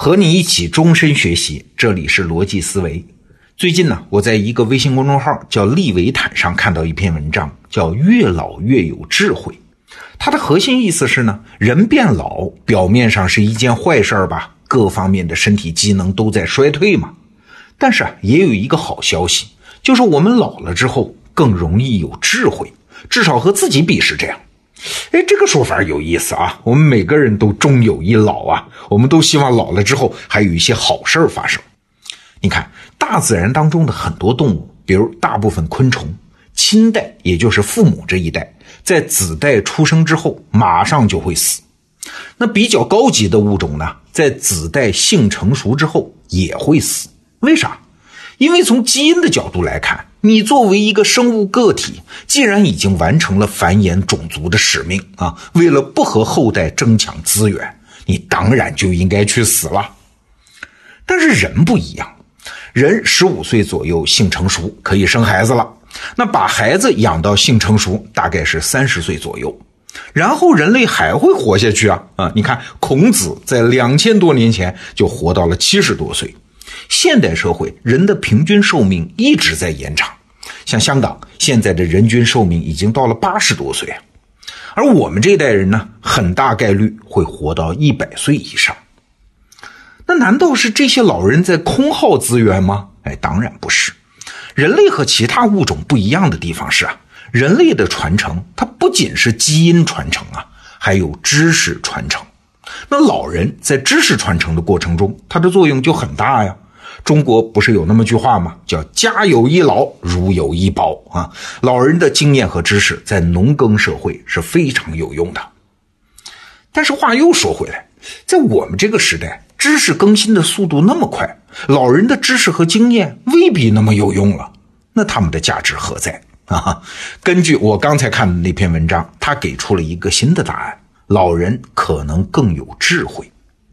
和你一起终身学习，这里是逻辑思维。最近呢，我在一个微信公众号叫利维坦上看到一篇文章，叫“越老越有智慧”。它的核心意思是呢，人变老表面上是一件坏事儿吧，各方面的身体机能都在衰退嘛。但是啊，也有一个好消息，就是我们老了之后更容易有智慧，至少和自己比是这样。哎，这个说法有意思啊！我们每个人都终有一老啊，我们都希望老了之后还有一些好事儿发生。你看，大自然当中的很多动物，比如大部分昆虫，亲代也就是父母这一代，在子代出生之后马上就会死。那比较高级的物种呢，在子代性成熟之后也会死。为啥？因为从基因的角度来看。你作为一个生物个体，既然已经完成了繁衍种族的使命啊，为了不和后代争抢资源，你当然就应该去死了。但是人不一样，人十五岁左右性成熟，可以生孩子了。那把孩子养到性成熟，大概是三十岁左右，然后人类还会活下去啊啊！你看，孔子在两千多年前就活到了七十多岁。现代社会人的平均寿命一直在延长，像香港现在的人均寿命已经到了八十多岁，而我们这一代人呢，很大概率会活到一百岁以上。那难道是这些老人在空耗资源吗？哎，当然不是。人类和其他物种不一样的地方是啊，人类的传承它不仅是基因传承啊，还有知识传承。那老人在知识传承的过程中，它的作用就很大呀。中国不是有那么句话吗？叫“家有一老，如有一宝”啊！老人的经验和知识在农耕社会是非常有用的。但是话又说回来，在我们这个时代，知识更新的速度那么快，老人的知识和经验未必那么有用了。那他们的价值何在啊？根据我刚才看的那篇文章，他给出了一个新的答案：老人可能更有智慧。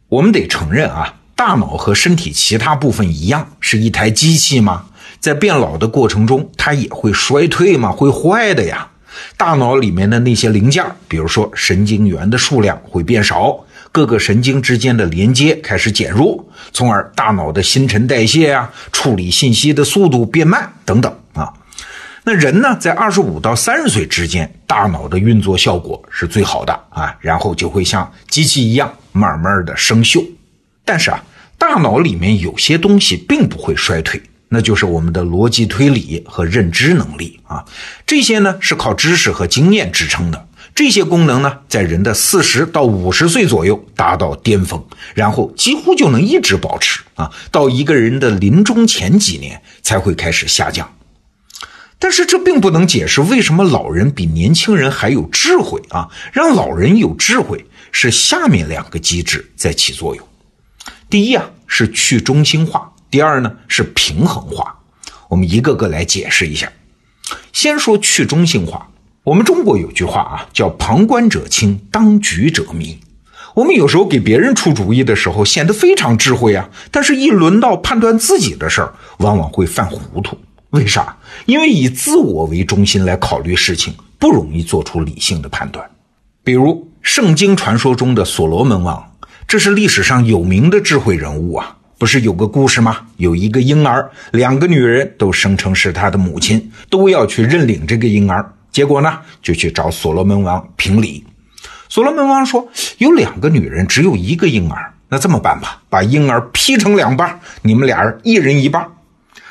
我们得承认啊。大脑和身体其他部分一样，是一台机器吗？在变老的过程中，它也会衰退吗？会坏的呀。大脑里面的那些零件，比如说神经元的数量会变少，各个神经之间的连接开始减弱，从而大脑的新陈代谢啊，处理信息的速度变慢等等啊。那人呢，在二十五到三十岁之间，大脑的运作效果是最好的啊，然后就会像机器一样，慢慢的生锈。但是啊，大脑里面有些东西并不会衰退，那就是我们的逻辑推理和认知能力啊。这些呢是靠知识和经验支撑的。这些功能呢，在人的四十到五十岁左右达到巅峰，然后几乎就能一直保持啊，到一个人的临终前几年才会开始下降。但是这并不能解释为什么老人比年轻人还有智慧啊。让老人有智慧是下面两个机制在起作用。第一啊是去中心化，第二呢是平衡化。我们一个个来解释一下。先说去中心化。我们中国有句话啊，叫“旁观者清，当局者迷”。我们有时候给别人出主意的时候，显得非常智慧啊，但是一轮到判断自己的事儿，往往会犯糊涂。为啥？因为以自我为中心来考虑事情，不容易做出理性的判断。比如圣经传说中的所罗门王。这是历史上有名的智慧人物啊，不是有个故事吗？有一个婴儿，两个女人都声称是他的母亲，都要去认领这个婴儿。结果呢，就去找所罗门王评理。所罗门王说：“有两个女人，只有一个婴儿，那这么办吧，把婴儿劈成两半，你们俩人一人一半。”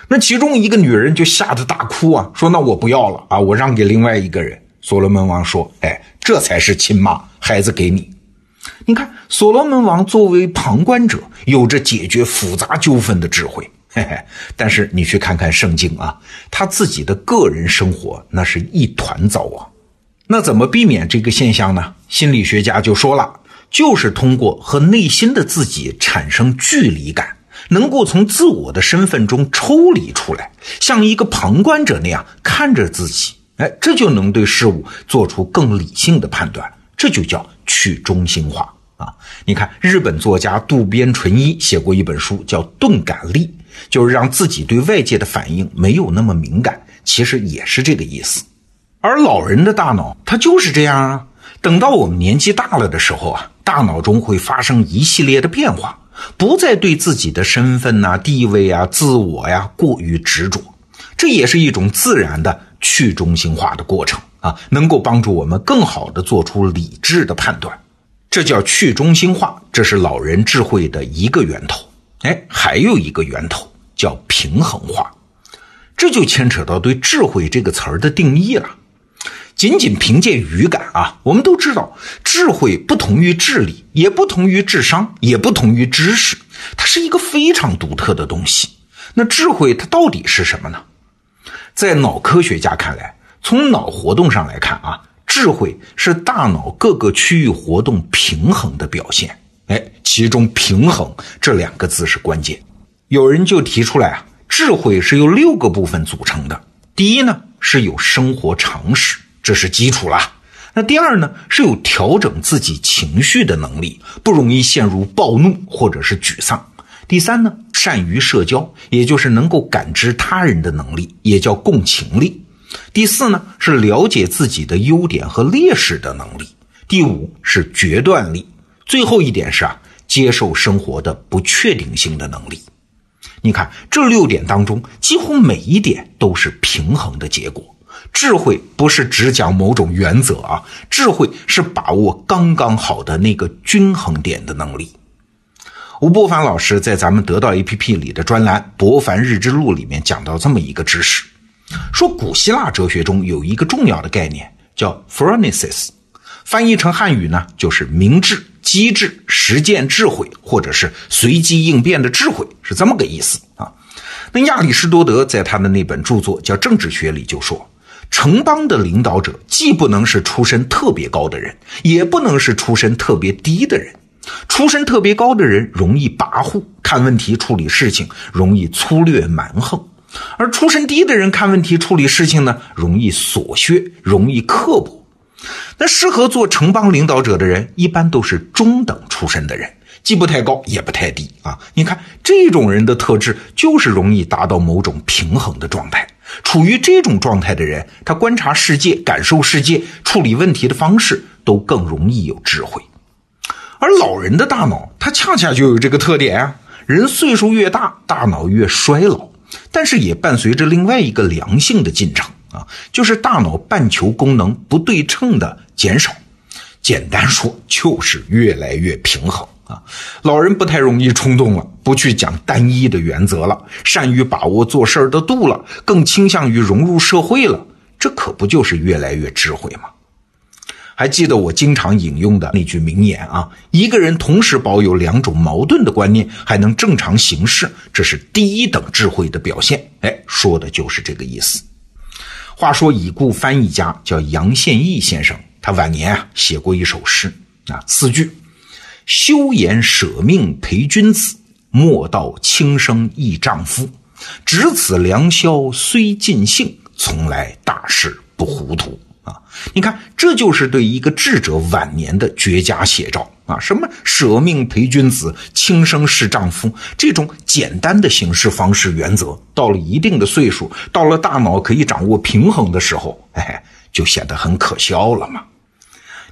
那其中一个女人就吓得大哭啊，说：“那我不要了啊，我让给另外一个人。”所罗门王说：“哎，这才是亲妈，孩子给你。”你看，所罗门王作为旁观者，有着解决复杂纠纷的智慧。嘿嘿，但是你去看看圣经啊，他自己的个人生活那是一团糟啊。那怎么避免这个现象呢？心理学家就说了，就是通过和内心的自己产生距离感，能够从自我的身份中抽离出来，像一个旁观者那样看着自己。哎，这就能对事物做出更理性的判断。这就叫去中心化啊！你看，日本作家渡边淳一写过一本书，叫《钝感力》，就是让自己对外界的反应没有那么敏感。其实也是这个意思。而老人的大脑，它就是这样啊。等到我们年纪大了的时候啊，大脑中会发生一系列的变化，不再对自己的身份呐、地位啊、自我呀过于执着。这也是一种自然的去中心化的过程啊，能够帮助我们更好的做出理智的判断。这叫去中心化，这是老人智慧的一个源头。哎，还有一个源头叫平衡化。这就牵扯到对智慧这个词儿的定义了。仅仅凭借语感啊，我们都知道，智慧不同于智力，也不同于智商，也不同于知识，它是一个非常独特的东西。那智慧它到底是什么呢？在脑科学家看来，从脑活动上来看啊，智慧是大脑各个区域活动平衡的表现。哎，其中“平衡”这两个字是关键。有人就提出来啊。智慧是由六个部分组成的。第一呢，是有生活常识，这是基础啦。那第二呢，是有调整自己情绪的能力，不容易陷入暴怒或者是沮丧。第三呢，善于社交，也就是能够感知他人的能力，也叫共情力。第四呢，是了解自己的优点和劣势的能力。第五是决断力。最后一点是啊，接受生活的不确定性的能力。你看，这六点当中，几乎每一点都是平衡的结果。智慧不是只讲某种原则啊，智慧是把握刚刚好的那个均衡点的能力。吴伯凡老师在咱们得到 APP 里的专栏《博凡日之路》里面讲到这么一个知识，说古希腊哲学中有一个重要的概念叫 phronesis，翻译成汉语呢就是明智。机智、实践、智慧，或者是随机应变的智慧，是这么个意思啊。那亚里士多德在他的那本著作叫《政治学》里就说，城邦的领导者既不能是出身特别高的人，也不能是出身特别低的人。出身特别高的人容易跋扈，看问题、处理事情容易粗略蛮横；而出身低的人看问题、处理事情呢，容易琐削，容易刻薄。那适合做城邦领导者的人，一般都是中等出身的人，既不太高，也不太低啊。你看这种人的特质，就是容易达到某种平衡的状态。处于这种状态的人，他观察世界、感受世界、处理问题的方式，都更容易有智慧。而老人的大脑，它恰恰就有这个特点啊。人岁数越大，大脑越衰老，但是也伴随着另外一个良性的进程。啊，就是大脑半球功能不对称的减少，简单说就是越来越平衡啊。老人不太容易冲动了，不去讲单一的原则了，善于把握做事儿的度了，更倾向于融入社会了，这可不就是越来越智慧吗？还记得我经常引用的那句名言啊：一个人同时保有两种矛盾的观念，还能正常行事，这是第一等智慧的表现。哎，说的就是这个意思。话说，已故翻译家叫杨宪益先生，他晚年啊写过一首诗啊，四句：休言舍命陪君子，莫道轻生易丈夫。值此良宵虽尽兴，从来大事不糊涂。啊，你看，这就是对一个智者晚年的绝佳写照啊！什么舍命陪君子，轻生是丈夫，这种简单的行事方式原则，到了一定的岁数，到了大脑可以掌握平衡的时候，哎，就显得很可笑了嘛。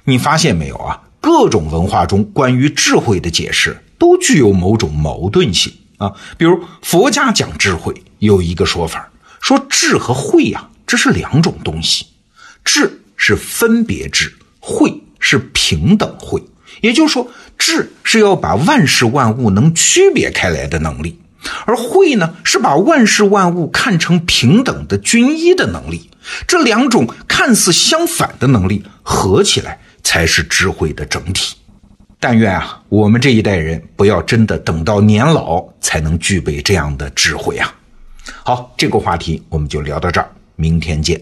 你发现没有啊？各种文化中关于智慧的解释都具有某种矛盾性啊。比如佛家讲智慧，有一个说法，说智和慧呀，这是两种东西。智是分别智，慧是平等慧。也就是说，智是要把万事万物能区别开来的能力，而慧呢，是把万事万物看成平等的均一的能力。这两种看似相反的能力合起来，才是智慧的整体。但愿啊，我们这一代人不要真的等到年老才能具备这样的智慧啊！好，这个话题我们就聊到这儿，明天见。